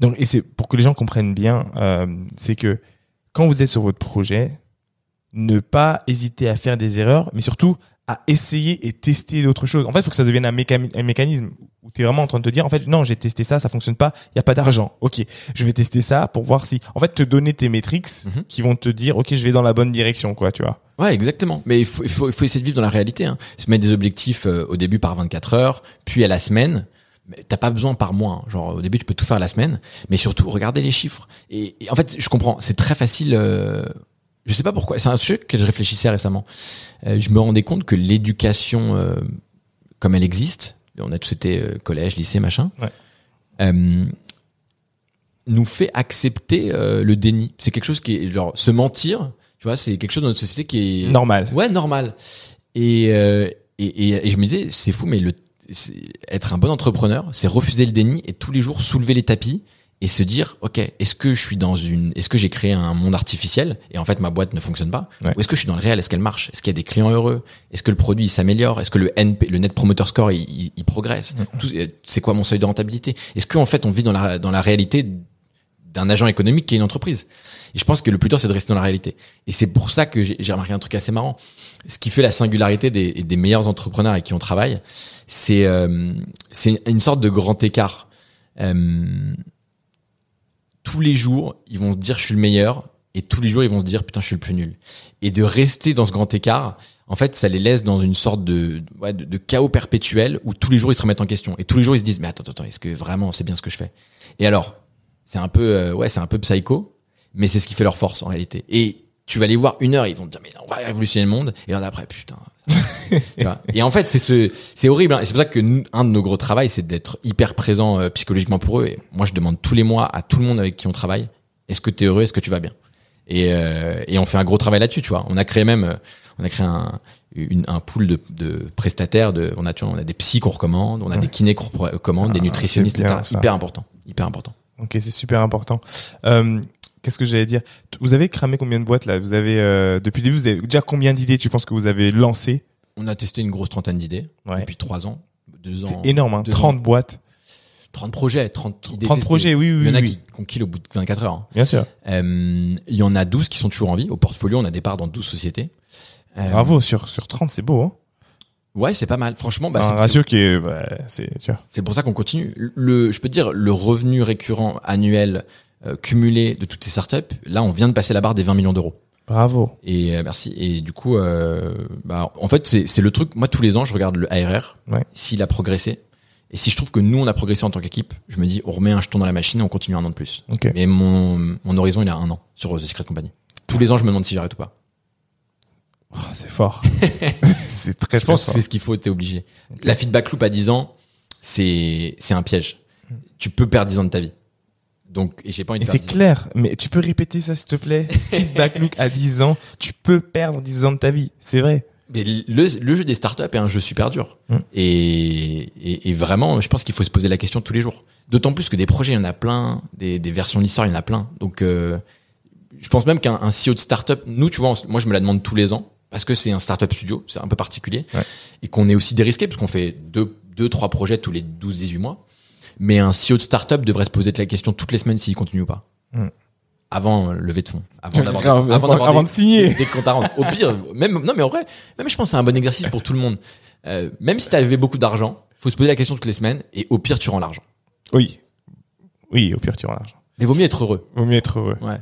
Donc, et c'est pour que les gens comprennent bien, euh, c'est que quand vous êtes sur votre projet, ne pas hésiter à faire des erreurs, mais surtout à essayer et tester d'autres choses. En fait, il faut que ça devienne un, méca- un mécanisme où tu es vraiment en train de te dire, en fait, non, j'ai testé ça, ça fonctionne pas, il y a pas d'argent. Ok, je vais tester ça pour voir si, en fait, te donner tes métriques Mhm. qui vont te dire, ok, je vais dans la bonne direction, quoi, tu vois. Ouais, exactement. Mais il faut, il faut, il faut essayer de vivre dans la réalité. Hein. Se mettre des objectifs euh, au début par 24 heures, puis à la semaine. T'as pas besoin par mois. hein. Genre au début tu peux tout faire la semaine, mais surtout regarder les chiffres. Et, et en fait, je comprends. C'est très facile. Euh, je sais pas pourquoi. C'est un sujet que je réfléchissais récemment. Euh, je me rendais compte que l'éducation, euh, comme elle existe, on a tous été euh, collège, lycée, machin, Ouais. nous fait accepter le déni. C'est quelque chose qui est genre se mentir. Tu vois, c'est quelque chose dans notre société qui est Normal. Ouais, normal. Et, et, et, et je me disais, c'est fou, mais le, être un bon entrepreneur, c'est refuser le déni et tous les jours soulever les tapis et se dire, ok, est-ce que je suis dans une, est-ce que j'ai créé un monde artificiel et en fait ma boîte ne fonctionne pas, Ouais. ou est-ce que je suis dans le réel, est-ce qu'elle marche, est-ce qu'il y a des clients heureux, est-ce que le produit s'améliore, est-ce que le NP, le Net Promoter Score il, il, il progresse, c'est quoi mon seuil de rentabilité, est-ce qu'en fait on vit dans la dans la réalité d'un agent économique qui est une entreprise. Et je pense que le plus dur, c'est de rester dans la réalité. Et c'est pour ça que j'ai remarqué un truc assez marrant. Ce qui fait la singularité des, meilleurs entrepreneurs avec qui on travaille, c'est euh, c'est une sorte de grand écart. Euh, tous les jours, ils vont se dire je suis le meilleur, et tous les jours, ils vont se dire putain, je suis le plus nul. Et de rester dans ce grand écart, en fait, ça les laisse dans une sorte de, de, de chaos perpétuel où tous les jours, ils se remettent en question. Et tous les jours, ils se disent mais attends, attends, est-ce que vraiment c'est bien ce que je fais? Et alors, c'est un peu euh, ouais c'est un peu psycho mais c'est ce qui fait leur force en réalité. Et tu vas les voir une heure ils vont te dire mais on va révolutionner le monde. Et l'heure d'après putain. Et en fait c'est ce c'est horrible hein. et c'est pour ça que nous, un de nos gros travails c'est d'être hyper présent euh, psychologiquement pour eux. Et moi je demande tous les mois à tout le monde avec qui on travaille est-ce que tu es heureux est-ce que tu vas bien? Et euh, et on fait un gros travail là-dessus tu vois. On a créé même euh, on a créé un une, un pool de, de prestataires de on a tu vois, on a des psys qu'on recommande on a des kinés qu'on recommande des Ah, nutritionnistes etc. hyper important. Hyper important Ok, c'est super important. Euh, Qu'est-ce que j'allais dire? Vous avez cramé combien de boîtes là? Vous avez euh, depuis le début, vous avez déjà combien d'idées Tu penses que vous avez lancé On a testé une grosse trentaine d'idées Ouais. depuis trois ans, deux ans. C'est énorme, hein, deux 30 ans. boîtes, 30 projets, 30 idées 30 testées. projets, oui, oui, Il y en a oui, qui, qu'on kill au bout de 24 heures. hein. bien sûr. Euh, il y en a 12 qui sont toujours en vie. Au portfolio, on a des parts dans 12 sociétés. Euh, Bravo sur sur 30, c'est beau. Hein Ouais, c'est pas mal. Franchement, bah, c'est un ratio qui est, bah, c'est, tu vois. c'est pour ça qu'on continue. Le, je peux te dire, le revenu récurrent annuel euh, cumulé de toutes ces startups, là, on vient de passer la barre des 20 millions d'euros. Bravo. Et euh, merci. Et du coup, euh, bah, en fait, c'est, c'est le truc. Moi, tous les ans, je regarde le ARR, Ouais. s'il a progressé. Et si je trouve que nous, on a progressé en tant qu'équipe, je me dis, on remet un jeton dans la machine et on continue un an de plus. Ok. Mais mon, mon horizon, il a un an sur The Secret Company. Tous les ans, je me demande si j'arrête ou pas. Oh, c'est fort. c'est très je très pense que fort. c'est ce qu'il faut, t'es obligé. La feedback loop à 10 ans, c'est, c'est un piège. Tu peux perdre 10 ans de ta vie. Donc, et j'ai pas envie de c'est perdre 10 ans. clair, mais tu peux répéter ça s'il te plaît Feedback look à 10 ans, tu peux perdre 10 ans de ta vie, c'est vrai. Mais le, le jeu des startups est un jeu super dur. Mm. Et, et, et vraiment, je pense qu'il faut se poser la question tous les jours. D'autant plus que des projets, il y en a plein, des, des versions de l'histoire, il y en a plein. Donc, euh, je pense même qu'un un CEO de startup, nous, tu vois, on- moi, je me la demande tous les ans parce que c'est un startup studio, c'est un peu particulier, Ouais. et qu'on est aussi dérisqué parce qu'on fait deux, deux, trois projets tous les 12-18 mois. Mais un CEO de startup devrait se poser la question toutes les semaines s'il continue ou pas. Mm. Avant euh, lever de fonds. Avant d'avoir avant avant des- de signer. des- des comptes à rendre. Au pire, même, non, mais en vrai, même je pense que c'est un bon exercice pour tout le monde. Euh, même si tu avais beaucoup d'argent, faut se poser la question toutes les semaines et au pire, tu rends l'argent. Oui. Oui, au pire tu rends l'argent. Mais vaut mieux être heureux. Vaut mieux être heureux. Ouais.